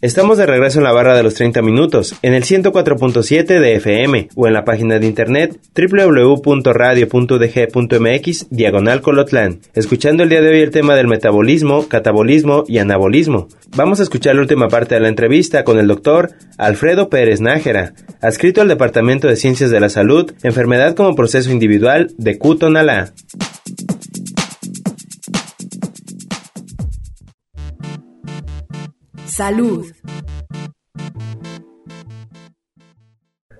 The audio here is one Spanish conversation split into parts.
Estamos de regreso en la barra de los 30 minutos, en el 104.7 de FM o en la página de internet www.radio.dg.mx diagonal colotlán, escuchando el día de hoy el tema del metabolismo, catabolismo y anabolismo. Vamos a escuchar la última parte de la entrevista con el doctor Alfredo Pérez Nájera, adscrito al Departamento de Ciencias de la Salud, Enfermedad como Proceso Individual de Cutonalá. Salud.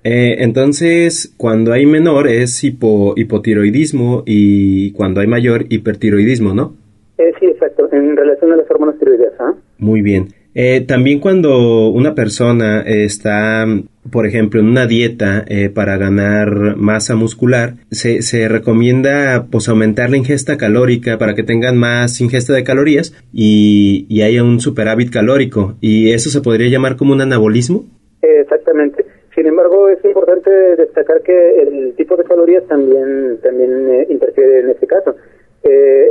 Eh, entonces, cuando hay menor es hipotiroidismo y cuando hay mayor hipertiroidismo, ¿no? Eh, sí, exacto, en relación a las hormonas tiroideas. ¿ah? Muy bien. Eh, también cuando una persona está, por ejemplo, en una dieta eh, para ganar masa muscular, se, se recomienda pues aumentar la ingesta calórica para que tengan más ingesta de calorías y, y haya un superávit calórico. ¿Y eso se podría llamar como un anabolismo? Exactamente. Sin embargo, es importante destacar que el tipo de calorías también, también eh, interfiere en este caso.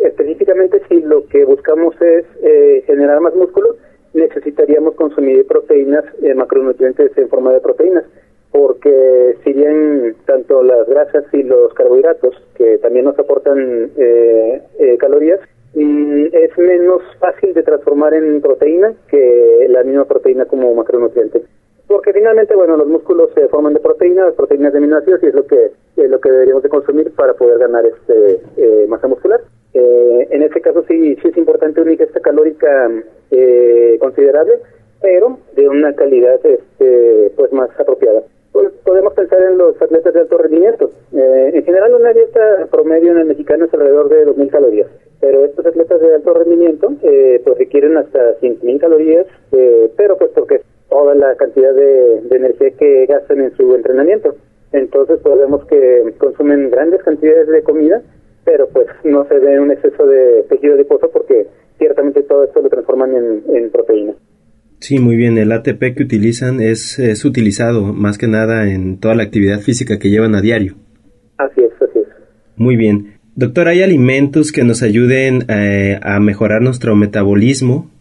específicamente si lo que buscamos es generar más músculo, necesitaríamos consumir proteínas, eh, macronutrientes en forma de proteínas, porque si bien tanto las grasas y los carbohidratos, que también nos aportan eh, eh, calorías, mm, es menos fácil de transformar en proteína que la misma proteína como macronutriente. Porque finalmente, bueno, los músculos se forman de proteínas, proteínas de aminoácidos, y es lo que es lo que deberíamos de consumir para poder ganar este masa muscular. Eh, en este caso sí, sí es importante una ingesta calórica eh, considerable, pero de una calidad este, pues más apropiada. Pues, podemos pensar en los atletas de alto rendimiento. Eh, en general una dieta promedio en el mexicano es alrededor de 2.000 calorías, pero estos atletas de alto rendimiento eh, pues requieren hasta 5.000 calorías, eh, pero pues porque toda la cantidad de, de energía que gastan en su entrenamiento. Entonces podemos que consumen grandes cantidades de comida pero pues no se ve un exceso de tejido adiposo porque ciertamente todo esto lo transforman en, en proteína. Sí, muy bien. El ATP que utilizan es, es utilizado más que nada en toda la actividad física que llevan a diario. Así es, así es. Muy bien. Doctor, ¿hay alimentos que nos ayuden eh, a mejorar nuestro metabolismo?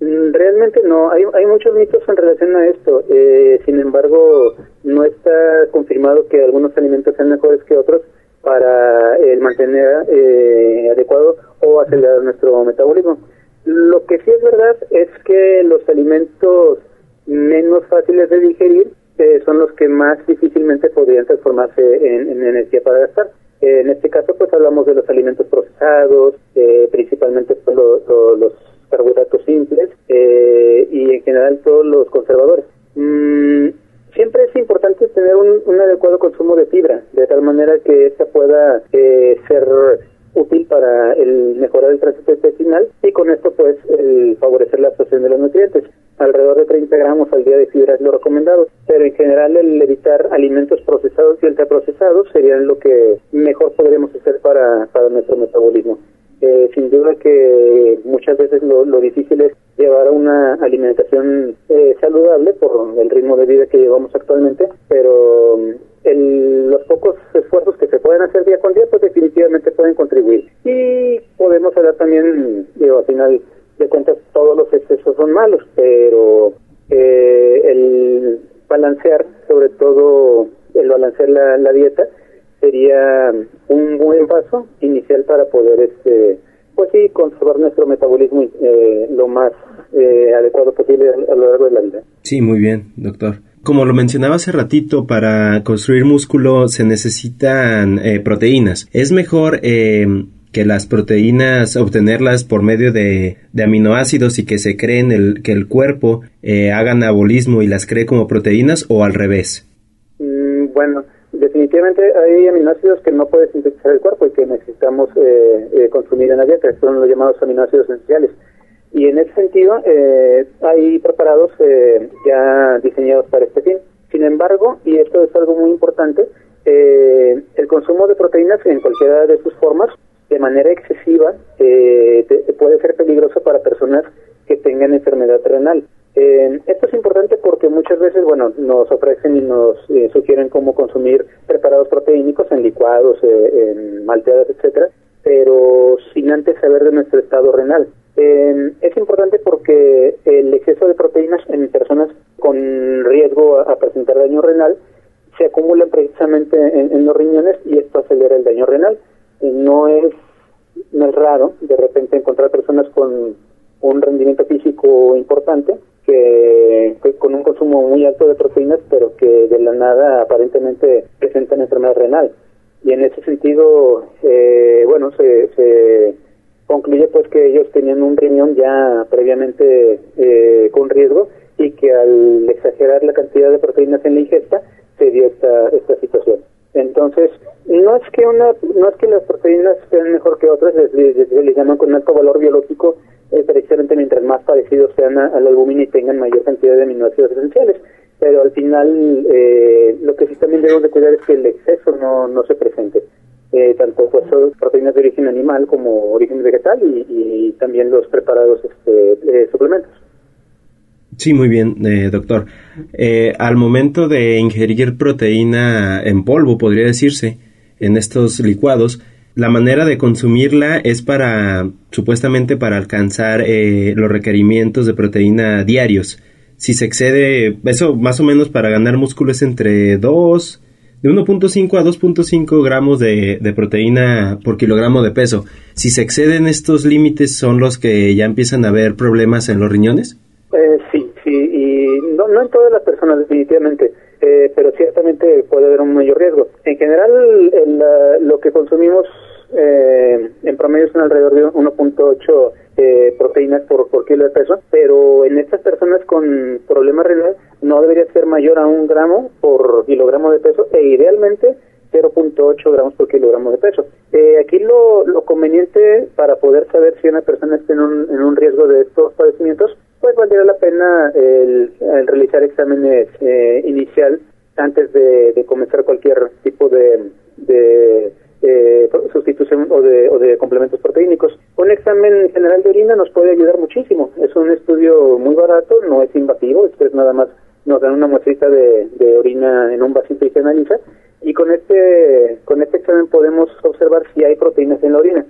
Mm, realmente no, hay, hay muchos mitos en relación a esto. Eh, sin embargo, no está confirmado que algunos alimentos sean mejores que otros para el mantener eh, adecuado o acelerar nuestro metabolismo. Lo que sí es verdad es que los alimentos menos fáciles de digerir eh, son los que más difícilmente podrían transformarse en, energía para gastar. en este caso, pues hablamos de los alimentos procesados, eh, principalmente pues, los carbohidratos simples y en general todos los conservadores. Mm, Siempre es importante tener un, adecuado consumo de fibra, de tal manera que esta pueda eh, ser útil para el mejorar el tránsito intestinal y con esto pues el favorecer la absorción de los nutrientes. Alrededor de 30 gramos al día de fibra es lo recomendado, pero en general el evitar alimentos procesados y ultraprocesados serían lo que mejor podríamos hacer para, para nuestro metabolismo. Eh, sin duda que muchas veces lo, lo difícil es llevar una alimentación eh, saludable por el ritmo de vida que llevamos actualmente, pero mm, el, los pocos esfuerzos que se pueden hacer día con día, pues definitivamente pueden contribuir. Y podemos hablar también, digo, al final de cuentas, todos los excesos son malos, pero eh, el balancear, sobre todo el balancear la, la dieta, sería un buen paso inicial para poder este pues sí conservar nuestro metabolismo eh, lo más eh, adecuado posible a, lo largo de la vida. Sí, muy bien, doctor. Como lo mencionaba hace ratito, para construir músculo se necesitan eh, proteínas. ¿Es mejor que las proteínas obtenerlas por medio de, aminoácidos y que se creen el, que el cuerpo haga anabolismo y las cree como proteínas o al revés? Mm, bueno, definitivamente hay aminoácidos que no puede sintetizar el cuerpo y que necesitamos eh, eh, consumir en la dieta, son los llamados aminoácidos esenciales. Y en ese sentido, eh, hay preparados ya diseñados para este fin. Sin embargo, y esto es algo muy importante, el consumo de proteínas en cualquiera de sus formas, de manera excesiva, puede ser peligroso para personas que tengan enfermedad renal. Eh, esto es importante porque muchas veces, bueno, nos ofrecen y nos eh, sugieren cómo consumir preparados proteínicos en licuados, eh, en malteadas, etcétera, pero sin antes saber de nuestro estado renal. Es importante porque el exceso de proteínas en personas con riesgo a, presentar daño renal se acumulan precisamente en, los riñones y esto acelera el daño renal. no es no es raro de repente encontrar personas con un rendimiento físico importante que, con un consumo muy alto de proteínas, pero que de la nada aparentemente presentan enfermedad renal. Y en ese sentido, eh, bueno, se, se concluye pues que ellos tenían un riñón ya previamente eh, con riesgo y que al exagerar la cantidad de proteínas en la ingesta se dio esta, esta situación. Entonces, no es que una, no es que las proteínas sean mejor que otras, les, les llaman con alto valor biológico, eh, precisamente mientras más parecidos sean a, la albúmina y tengan mayor cantidad de aminoácidos esenciales. Pero al final, eh, lo que sí también debemos de cuidar es que el exceso no, no se presente. Eh, tanto pues proteínas de origen animal como origen vegetal y, también los preparados este, suplementos. Sí, muy bien, doctor. al momento de ingerir proteína en polvo, podría decirse, en estos licuados, la manera de consumirla es para, supuestamente, para alcanzar eh, los requerimientos de proteína diarios. Si se excede, eso más o menos para ganar músculo es entre 2, de 1.5 a 2.5 gramos de, de, proteína por kilogramo de peso. Si se exceden estos límites, ¿son los que ya empiezan a haber problemas en los riñones? Eh, sí, sí, y no, no en todas las personas, definitivamente. Eh, pero ciertamente puede haber un mayor riesgo. En general, lo que consumimos eh, en promedio son alrededor de 1.8 eh, proteínas por, por kilo de peso, pero en estas personas con problemas renal no debería ser mayor a un gramo por kilogramo de peso e idealmente 0.8 gramos por kilogramo de peso. Eh, aquí lo, lo conveniente para poder saber si una persona está en un, en un riesgo de estos padecimientos, pues valdría la pena el, realizar exámenes eh, inicial antes de, comenzar cualquier tipo de, de eh, sustitución o de, o de complementos proteínicos. Un examen general de orina nos puede ayudar muchísimo. Es un estudio muy barato, no es invasivo, es nada más nos dan una muestrita de, orina en un vasito y se analiza. Y con este, con este examen podemos observar si hay proteínas en la orina.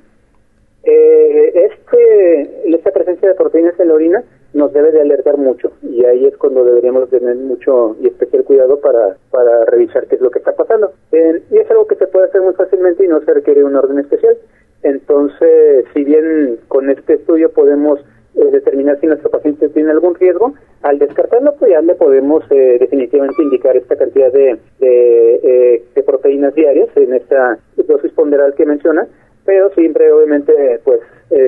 Eh, este, esta presencia de proteínas en la orina nos debe de alertar mucho y ahí es cuando deberíamos tener mucho y especial cuidado para, para revisar qué es lo que está pasando. y es algo que se puede hacer muy fácilmente y no se requiere un orden especial. Entonces, si bien con este estudio podemos eh, determinar si nuestro paciente tiene algún riesgo, al descartarlo, pues ya le podemos eh, definitivamente indicar esta cantidad de, de, eh, de proteínas diarias en esta dosis ponderal que menciona, pero siempre obviamente pues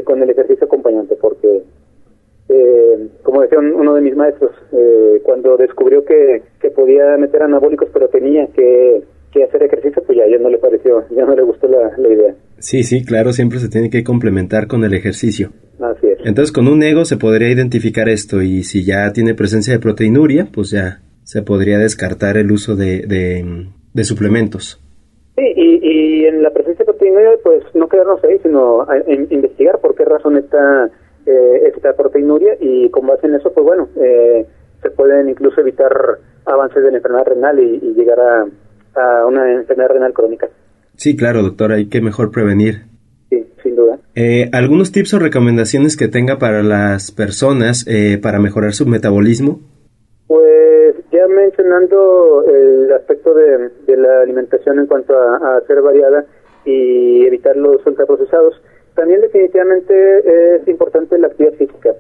con el ejercicio acompañante, porque eh, como decía uno de mis maestros, eh, cuando descubrió que, que podía meter anabólicos pero tenía que, hacer ejercicio, pues ya, ya no le pareció, ya no le gustó la, idea. Sí, sí, claro, siempre se tiene que complementar con el ejercicio. Así. Entonces, con un ego se podría identificar esto y si ya tiene presencia de proteinuria, pues ya se podría descartar el uso de, de, suplementos. Sí, y, y en la presencia de proteinuria, pues no quedarnos ahí, sino investigar por qué razón está eh, esta proteinuria y con base en eso, pues bueno, eh, se pueden incluso evitar avances de la enfermedad renal y, llegar a, una enfermedad renal crónica. Sí, claro, doctor, hay que mejor prevenir. Eh, ¿Algunos tips o recomendaciones que tenga para las personas eh, para mejorar su metabolismo? Pues ya mencionando el aspecto de, la alimentación en cuanto a, a ser variada y evitar los ultraprocesados, también definitivamente es importante la actividad física.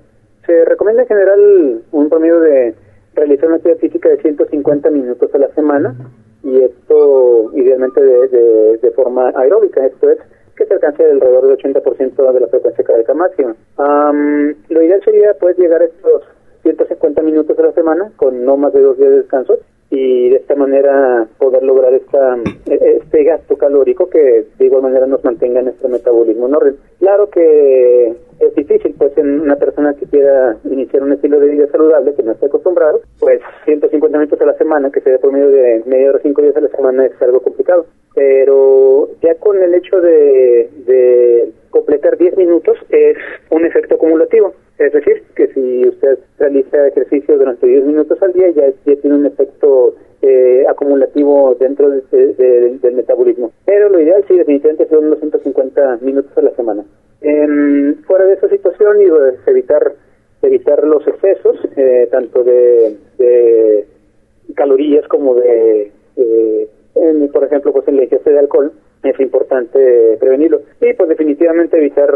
Se recomienda en general un promedio de realizar una actividad física de 150 minutos a la semana y esto idealmente de, de, forma aeróbica, esto es que se alcance alrededor del 80% de la frecuencia cardíaca máxima. lo ideal sería pues llegar a estos 150 minutos a la semana con no más de dos días de descanso y de esta manera poder lograr esta, este gasto calórico que de igual manera nos mantenga en nuestro metabolismo en orden. Claro que es difícil, pues en una persona que quiera iniciar un estilo de vida saludable, que no esté acostumbrado, pues 150 minutos a la semana, que sea por medio de media hora, cinco días a la semana, es algo complicado. Pero ya con el hecho de, de completar 10 minutos es un efecto acumulativo. Es decir, que si usted realiza ejercicio durante 10 minutos al día, ya, ya tiene un efecto eh, acumulativo dentro del metabolismo. Pero lo ideal sí, definitivamente son unos 150 minutos a la semana. fuera de esa situación y evitar evitar los excesos, eh, tanto de, calorías como de, por ejemplo, pues en la ingesta de alcohol, es importante prevenirlo. Y pues definitivamente evitar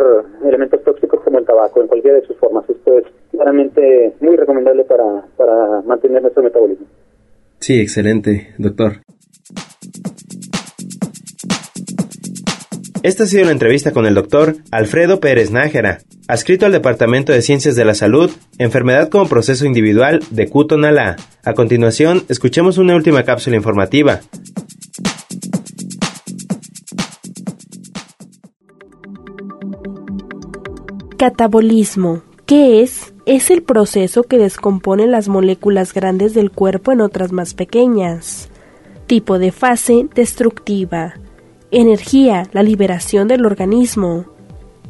elementos tóxicos como el tabaco en cualquiera de sus formas. Esto es claramente muy recomendable para, para mantener nuestro metabolismo. Sí, excelente, doctor. Esta ha sido la entrevista con el doctor Alfredo Pérez Nájera, adscrito al Departamento de Ciencias de la Salud, Enfermedad como Proceso Individual de Cutonalá. A continuación, escuchemos una última cápsula informativa. Catabolismo. ¿Qué es? Es el proceso que descompone las moléculas grandes del cuerpo en otras más pequeñas. Tipo de fase destructiva. Energía, la liberación del organismo.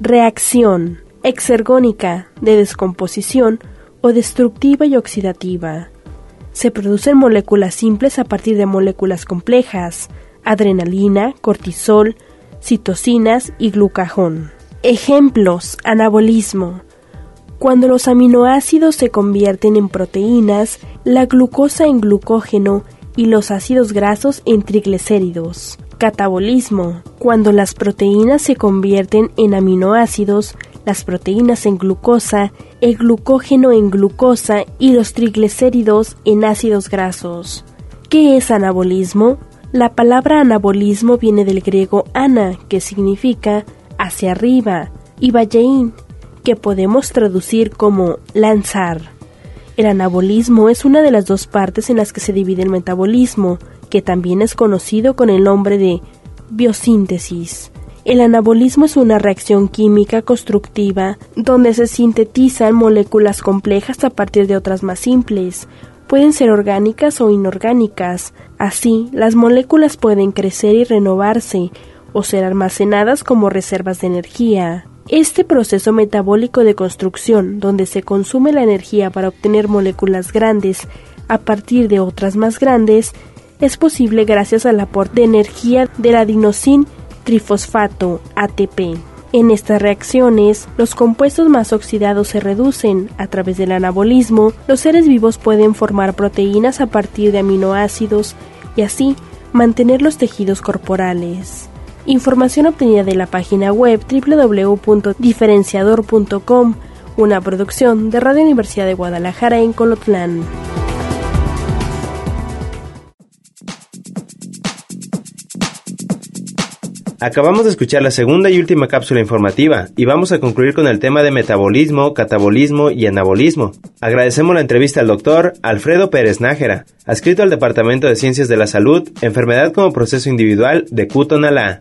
Reacción, exergónica, de descomposición o destructiva y oxidativa. Se producen moléculas simples a partir de moléculas complejas, adrenalina, cortisol, citocinas y glucagón. Ejemplos, anabolismo, cuando los aminoácidos se convierten en proteínas, la glucosa en glucógeno y los ácidos grasos en triglicéridos. Catabolismo. Cuando las proteínas se convierten en aminoácidos, las proteínas en glucosa, el glucógeno en glucosa y los triglicéridos en ácidos grasos. ¿Qué es anabolismo? La palabra anabolismo viene del griego ana, que significa hacia arriba, y balleín, que podemos traducir como lanzar. El anabolismo es una de las dos partes en las que se divide el metabolismo, que también es conocido con el nombre de biosíntesis. El anabolismo es una reacción química constructiva donde se sintetizan moléculas complejas a partir de otras más simples. Pueden ser orgánicas o inorgánicas. Así, las moléculas pueden crecer y renovarse o ser almacenadas como reservas de energía. Este proceso metabólico de construcción, donde se consume la energía para obtener moléculas grandes a partir de otras más grandes, es posible gracias al aporte de energía del adenosin trifosfato ATP. En estas reacciones, los compuestos más oxidados se reducen. A través del anabolismo, los seres vivos pueden formar proteínas a partir de aminoácidos y así mantener los tejidos corporales. Información obtenida de la página web www.diferenciador.com, una producción de Radio Universidad de Guadalajara en Colotlán. Acabamos de escuchar la segunda y última cápsula informativa y vamos a concluir con el tema de metabolismo, catabolismo y anabolismo. Agradecemos la entrevista al doctor Alfredo Pérez Nájera, adscrito al Departamento de Ciencias de la Salud, Enfermedad como Proceso Individual de Cutonalá.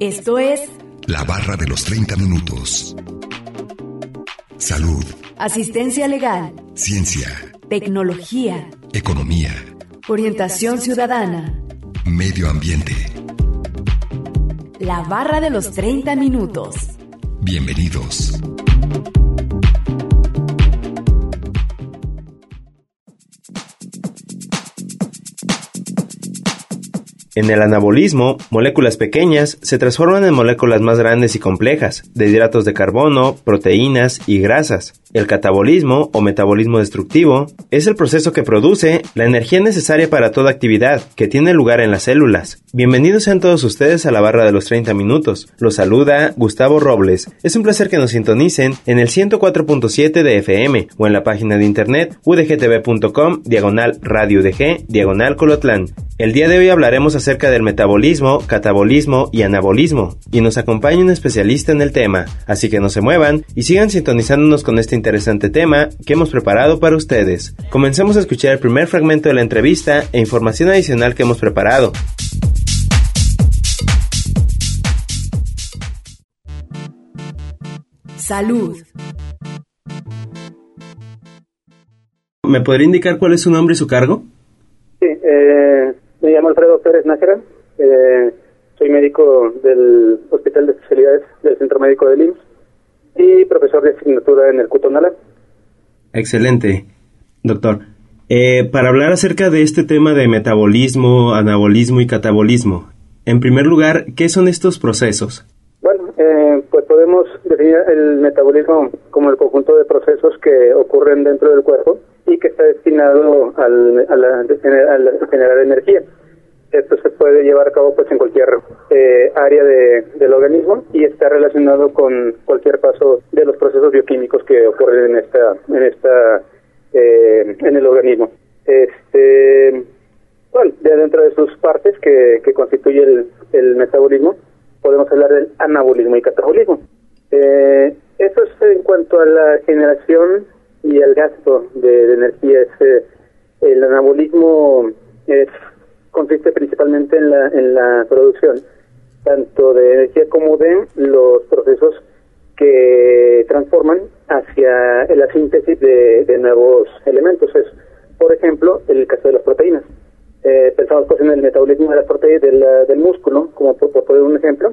Esto es La barra de los 30 minutos. Salud. Asistencia legal. Ciencia. Tecnología. Economía. Orientación ciudadana. Medio ambiente. La barra de los 30 minutos. Bienvenidos. En el anabolismo, moléculas pequeñas se transforman en moléculas más grandes y complejas, de hidratos de carbono, proteínas y grasas. El catabolismo o metabolismo destructivo es el proceso que produce la energía necesaria para toda actividad que tiene lugar en las células. Bienvenidos sean todos ustedes a la barra de los 30 minutos. Los saluda Gustavo Robles. Es un placer que nos sintonicen en el 104.7 de FM o en la página de internet udgtv.com diagonal radio UDG diagonal colotlán. El día de hoy hablaremos acerca del metabolismo, catabolismo y anabolismo, y nos acompaña un especialista en el tema, así que no se muevan y sigan sintonizándonos con este interesante tema que hemos preparado para ustedes. Comencemos a escuchar el primer fragmento de la entrevista e información adicional que hemos preparado. Salud. ¿Me podría indicar cuál es su nombre y su cargo? Sí, eh, me llamo Alfredo Pérez Nájera, eh, soy médico del Hospital de Especialidades del Centro Médico de IMSS y profesor de asignatura en el Cutonala. Excelente, doctor. Eh, para hablar acerca de este tema de metabolismo, anabolismo y catabolismo, en primer lugar, ¿qué son estos procesos? Bueno, eh, pues podemos definir el metabolismo como el conjunto de procesos que ocurren dentro del cuerpo y que está destinado al, a, la, a, generar energía. Esto se puede llevar a cabo pues en cualquier eh, área de, del organismo y está relacionado con cualquier paso de los procesos bioquímicos que ocurren en esta en esta eh, en el organismo. Este de dentro de sus partes que, constituye el, el metabolismo podemos hablar del anabolismo y catabolismo. Eh, eso es en cuanto a la generación y el gasto de, energía. Eh, el anabolismo es, consiste principalmente en la, en la producción tanto de energía como de los procesos que transforman hacia la síntesis de, nuevos elementos. Es, por ejemplo, el caso de las proteínas. Eh, pensamos pues en el metabolismo de las proteínas del, del músculo, como por, por un ejemplo,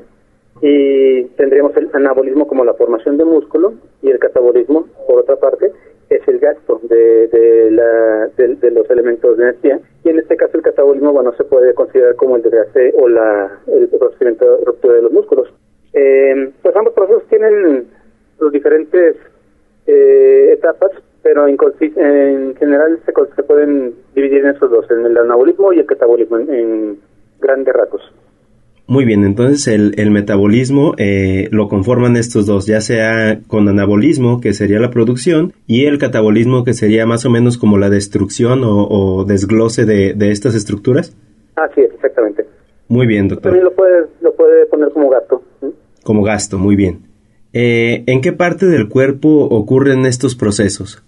y tendríamos el anabolismo como la formación de músculo y el catabolismo, por otra parte, es el gasto de, de, de, los elementos de energía. Y en este caso el catabolismo bueno se puede considerar como el desgaste o la el procedimiento de ruptura de los músculos. Eh, pues ambos procesos tienen los diferentes eh, etapas pero en, en general se, se, pueden dividir en esos dos en el anabolismo y el catabolismo en, en grandes rasgos muy bien, entonces el, el metabolismo eh, lo conforman estos dos, ya sea con anabolismo, que sería la producción, y el catabolismo, que sería más o menos como la destrucción o, desglose de, de, estas estructuras. Así es, exactamente. Muy bien, doctor. También lo puede, lo puede poner como gasto. Como gasto, muy bien. Eh, ¿En qué parte del cuerpo ocurren estos procesos?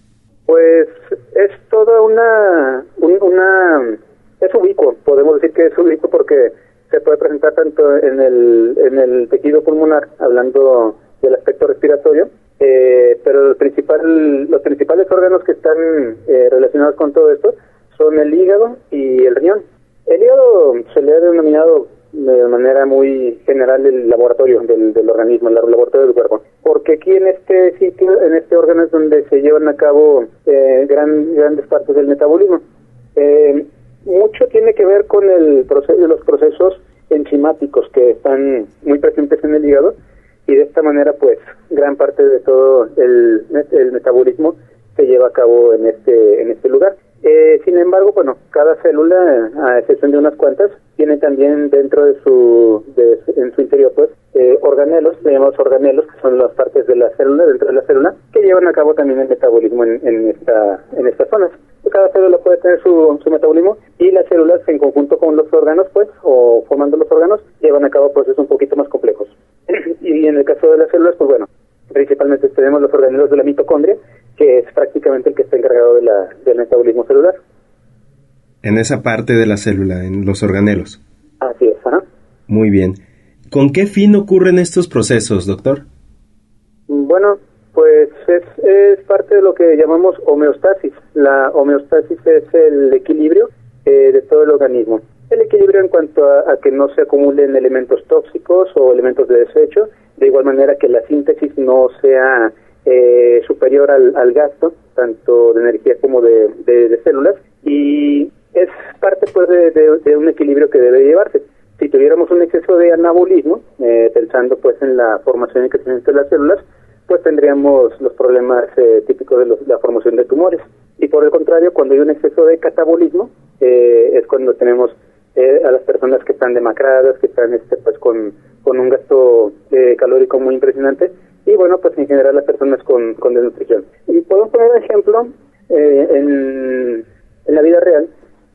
Pues es toda una, una, es ubicuo, podemos decir que es ubicuo porque se puede presentar tanto en el, en el tejido pulmonar, hablando del aspecto respiratorio, eh, pero el principal, los principales órganos que están eh, relacionados con todo esto son el hígado y el riñón. El hígado se le ha denominado de manera muy general el laboratorio del, del organismo, el laboratorio del cuerpo, porque aquí en este sitio, en este órgano es donde se llevan a cabo eh, gran, grandes partes del metabolismo. Eh, mucho tiene que ver con el proceso, los procesos enzimáticos que están muy presentes en el hígado y de esta manera pues gran parte de todo el, el metabolismo se lleva a cabo en este en este lugar. Eh, sin embargo, bueno, cada célula, a excepción de unas cuantas, tiene también dentro de su, de, en su interior, pues, eh, organelos, le llamamos organelos, que son las partes de la célula, dentro de la célula, que llevan a cabo también el metabolismo en, en, esta, en estas zonas. Cada célula puede tener su, su metabolismo y las células, en conjunto con los órganos, pues, o formando los órganos, llevan a cabo procesos un poquito más complejos. y en el caso de las células, pues bueno, principalmente tenemos los organelos de la mitocondria, que es prácticamente el que está encargado de la, del metabolismo celular. En esa parte de la célula, en los organelos. Así es, ajá. Muy bien. ¿Con qué fin ocurren estos procesos, doctor? Bueno, pues es, parte de lo que llamamos homeostasis. La homeostasis es el equilibrio eh, de todo el organismo. El equilibrio en cuanto a, a, que no se acumulen elementos tóxicos o elementos de desecho, de igual manera que la síntesis no sea eh, superior al, gasto, tanto de energía como de, de, células, y es parte pues de, un equilibrio que debe llevarse. Si tuviéramos un exceso de anabolismo, eh, pensando pues en la formación y crecimiento de las células, pues tendríamos los problemas eh, típicos de, la formación de tumores. Y por el contrario, cuando hay un exceso de catabolismo, eh, es cuando tenemos a las personas que están demacradas, que están este, pues con, con un gasto calórico muy impresionante, y bueno, pues en general las personas con, con desnutrición. Y podemos poner un ejemplo en, en la vida real,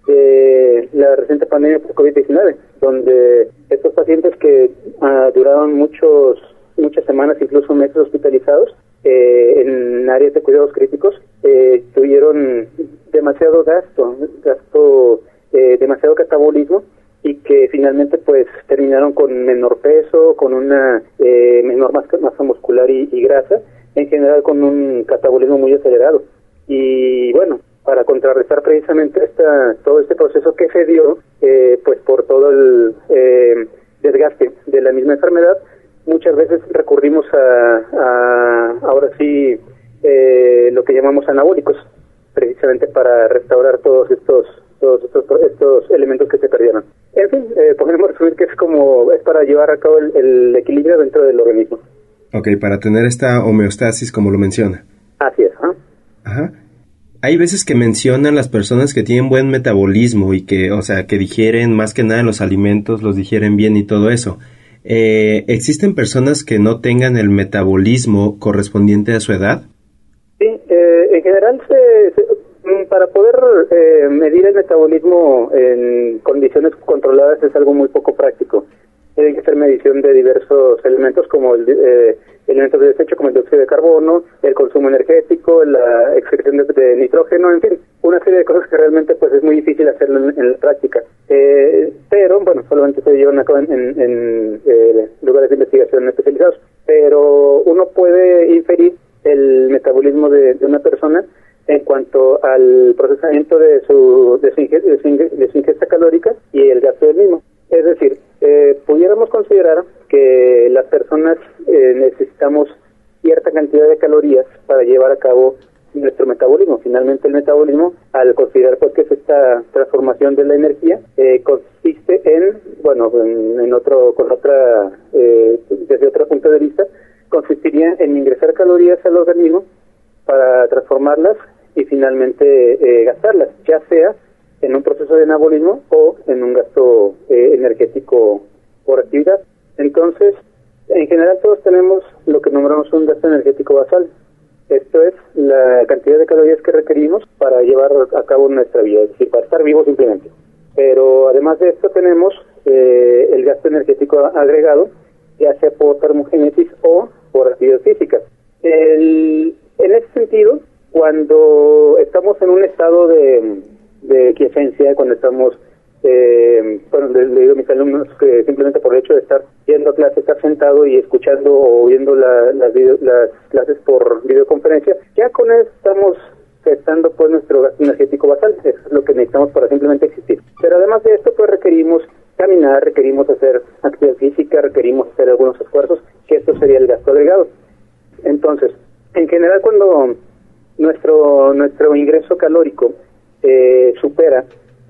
de la reciente pandemia por COVID-19, donde estos pacientes que uh, duraron muchos muchas semanas, incluso meses hospitalizados eh, en áreas de cuidados críticos, eh, tuvieron demasiado gasto, gasto, eh, demasiado catabolismo y que finalmente pues terminaron con menor peso, con una eh, menor masa, muscular y, y grasa, en general con un catabolismo muy acelerado. Y bueno, para contrarrestar precisamente esta, todo este proceso que se dio, eh, pues por todo el eh, desgaste de la misma enfermedad, muchas veces recurrimos a, ahora sí, eh, lo que llamamos anabólicos, precisamente para restaurar todos estos todos estos, elementos que se perdieron. En fin, podemos resumir que es como, es para llevar a cabo el, el equilibrio dentro del organismo. Ok, para tener esta homeostasis como lo menciona. Así es. Ajá hay veces que mencionan las personas que tienen buen metabolismo y que, o sea, que digieren más que nada los alimentos, los digieren bien y todo eso. Eh, ¿Existen personas que no tengan el metabolismo correspondiente a su edad? Sí, eh, en general mm, para poder eh, medir el metabolismo en condiciones controladas es algo muy poco práctico. Tiene que ser medición de diversos elementos como el, elementos de desecho como el dióxido de carbono, el consumo energético, la excreción de, nitrógeno, en fin, una serie de cosas que realmente pues es muy difícil hacerlo en, la práctica. Eh, pero, bueno, solamente se llevan a cabo en, eh, lugares de investigación especializados. Pero uno puede inferir el metabolismo de, una persona en cuanto al procesamiento de su, de su ingesta calórica y el gasto del mismo. Eh, pudiéramos considerar que las personas eh, necesitamos cierta cantidad de calorías para llevar a cabo nuestro metabolismo. Finalmente, el metabolismo, al considerar pues que es esta transformación de la energía, eh, consiste en, bueno, en, otro, con otra, eh, desde otro punto de vista, consistiría en ingresar calorías al organismo para transformarlas y finalmente gastarlas, ya sea en un proceso de anabolismo o en un gasto eh, energético por actividad. Entonces, en general todos tenemos lo que nombramos un gasto energético basal. Esto es la cantidad de calorías que requerimos para llevar a cabo nuestra vida, es decir, para estar vivos simplemente. Pero además de esto tenemos eh, el gasto energético agregado, ya sea por termogénesis o por actividad física. en ese sentido, cuando estamos en un estado de, de quiesencia cuando estamos, eh, bueno, le, digo a mis alumnos que simplemente por el hecho de estar yendo a clase, estar sentado y escuchando o viendo las, las clases por videoconferencia, ya con eso estamos gestando pues nuestro gasto energético basal, es lo que necesitamos para simplemente existir. Pero además de esto pues requerimos caminar, requerimos hacer actividad física, requerimos hacer algunos esfuerzos, que esto sería el gasto agregado. Entonces, en general cuando nuestro nuestro ingreso calórico eh, supera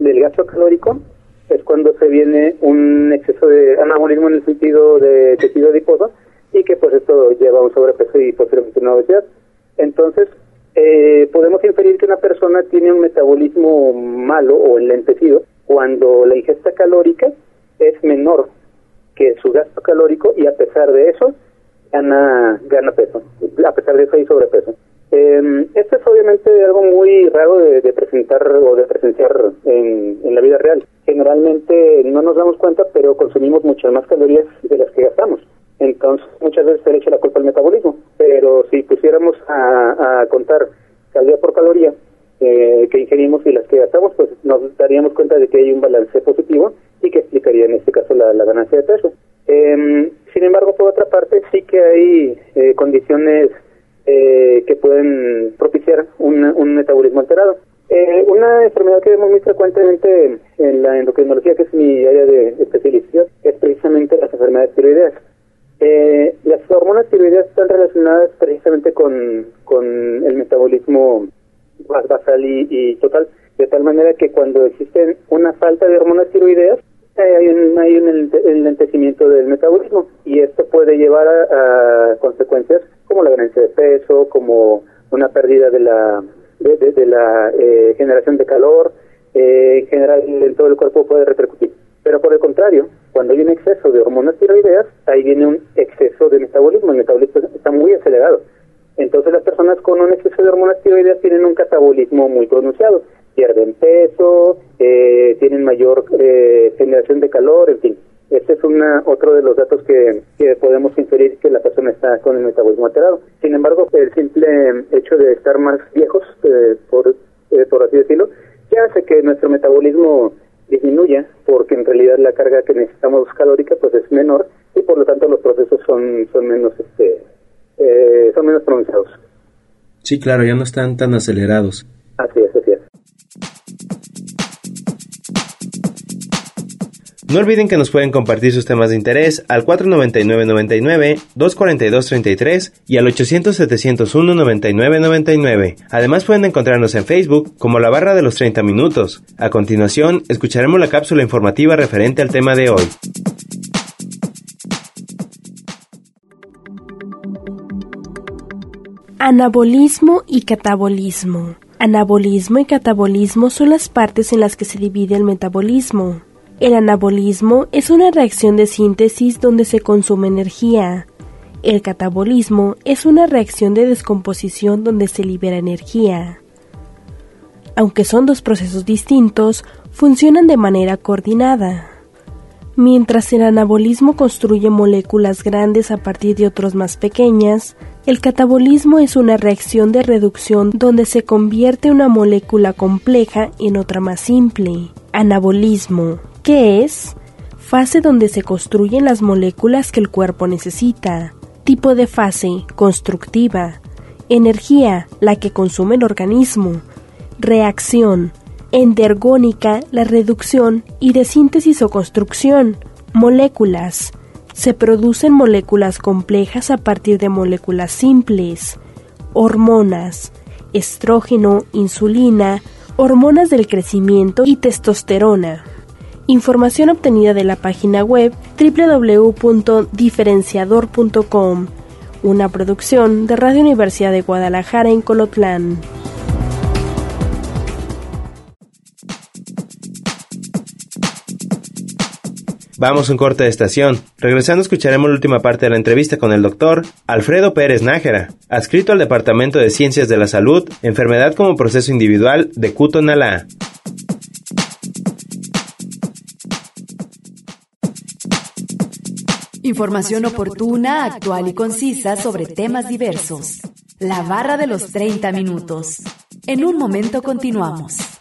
del gasto calórico es cuando se viene un exceso de anabolismo en el sentido de tejido adiposo y que pues esto lleva a un sobrepeso y posiblemente una obesidad. Entonces, eh, podemos inferir que una persona tiene un metabolismo malo o enlentecido cuando la ingesta calórica es menor que su gasto calórico y a pesar de eso gana, gana peso, a pesar de eso hay sobrepeso. Eh, esto es obviamente algo muy raro de, presentar o de presenciar en, la vida real. Generalmente no nos damos cuenta, pero consumimos muchas más calorías de las que gastamos. Entonces, muchas veces se le echa la culpa al metabolismo. Pero si pusiéramos a, contar caloría por caloría eh, que ingerimos y las que gastamos, pues nos daríamos cuenta de que hay un balance positivo y que explicaría en este caso la, ganancia de peso. Em, sin embargo, por otra parte, sí que hay eh, condiciones eh, que pueden propiciar un, metabolismo alterado. Eh, una enfermedad que vemos muy frecuentemente en la endocrinología, que es mi área de especialización, es precisamente las enfermedades tiroideas. Eh, las hormonas tiroideas están relacionadas precisamente con, con el metabolismo basal y, y, total, de tal manera que cuando existe una falta de hormonas tiroideas, hay un, hay un enlentecimiento del metabolismo y esto puede llevar a, consecuencias como la ganancia de peso, como una pérdida de la de, la eh, generación de calor, eh, en general en todo el cuerpo puede repercutir. Pero por el contrario, cuando hay un exceso de hormonas tiroideas, ahí viene un exceso de metabolismo, el metabolismo está muy acelerado. Entonces las personas con un exceso de hormonas tiroideas tienen un catabolismo muy pronunciado, pierden peso, eh, tienen mayor eh, generación de calor, en fin. Este es una, otro de los datos que, que podemos inferir que la persona está con el metabolismo alterado. Sin embargo, el simple hecho de estar más viejos, eh, por, por así decirlo, ya hace que nuestro metabolismo disminuya, porque en realidad la carga que necesitamos calórica pues es menor y por lo tanto los procesos son, son menos este eh, son menos pronunciados. Sí, claro, ya no están tan acelerados. Así es, así es. No olviden que nos pueden compartir sus temas de interés al 499-99, 242-33 y al 800-701-9999. Además pueden encontrarnos en Facebook como la barra de los 30 minutos. A continuación, escucharemos la cápsula informativa referente al tema de hoy. Anabolismo y catabolismo. Anabolismo y catabolismo son las partes en las que se divide el metabolismo. El anabolismo es una reacción de síntesis donde se consume energía. El catabolismo es una reacción de descomposición donde se libera energía. Aunque son dos procesos distintos, funcionan de manera coordinada. Mientras el anabolismo construye moléculas grandes a partir de otras más pequeñas, el catabolismo es una reacción de reducción donde se convierte una molécula compleja en otra más simple. Anabolismo, ¿qué es? Fase donde se construyen las moléculas que el cuerpo necesita. Tipo de fase, constructiva. Energía, la que consume el organismo. Reacción, endergónica, la reducción y de síntesis o construcción. Moléculas. Se producen moléculas complejas a partir de moléculas simples. Hormonas. Estrógeno, insulina, hormonas del crecimiento y testosterona. Información obtenida de la página web www.diferenciador.com, una producción de Radio Universidad de Guadalajara en Colotlán. Vamos un corte de estación. Regresando escucharemos la última parte de la entrevista con el doctor Alfredo Pérez Nájera, adscrito al Departamento de Ciencias de la Salud, Enfermedad como Proceso Individual de Cuto Información oportuna, actual y concisa sobre temas diversos. La barra de los 30 minutos. En un momento continuamos.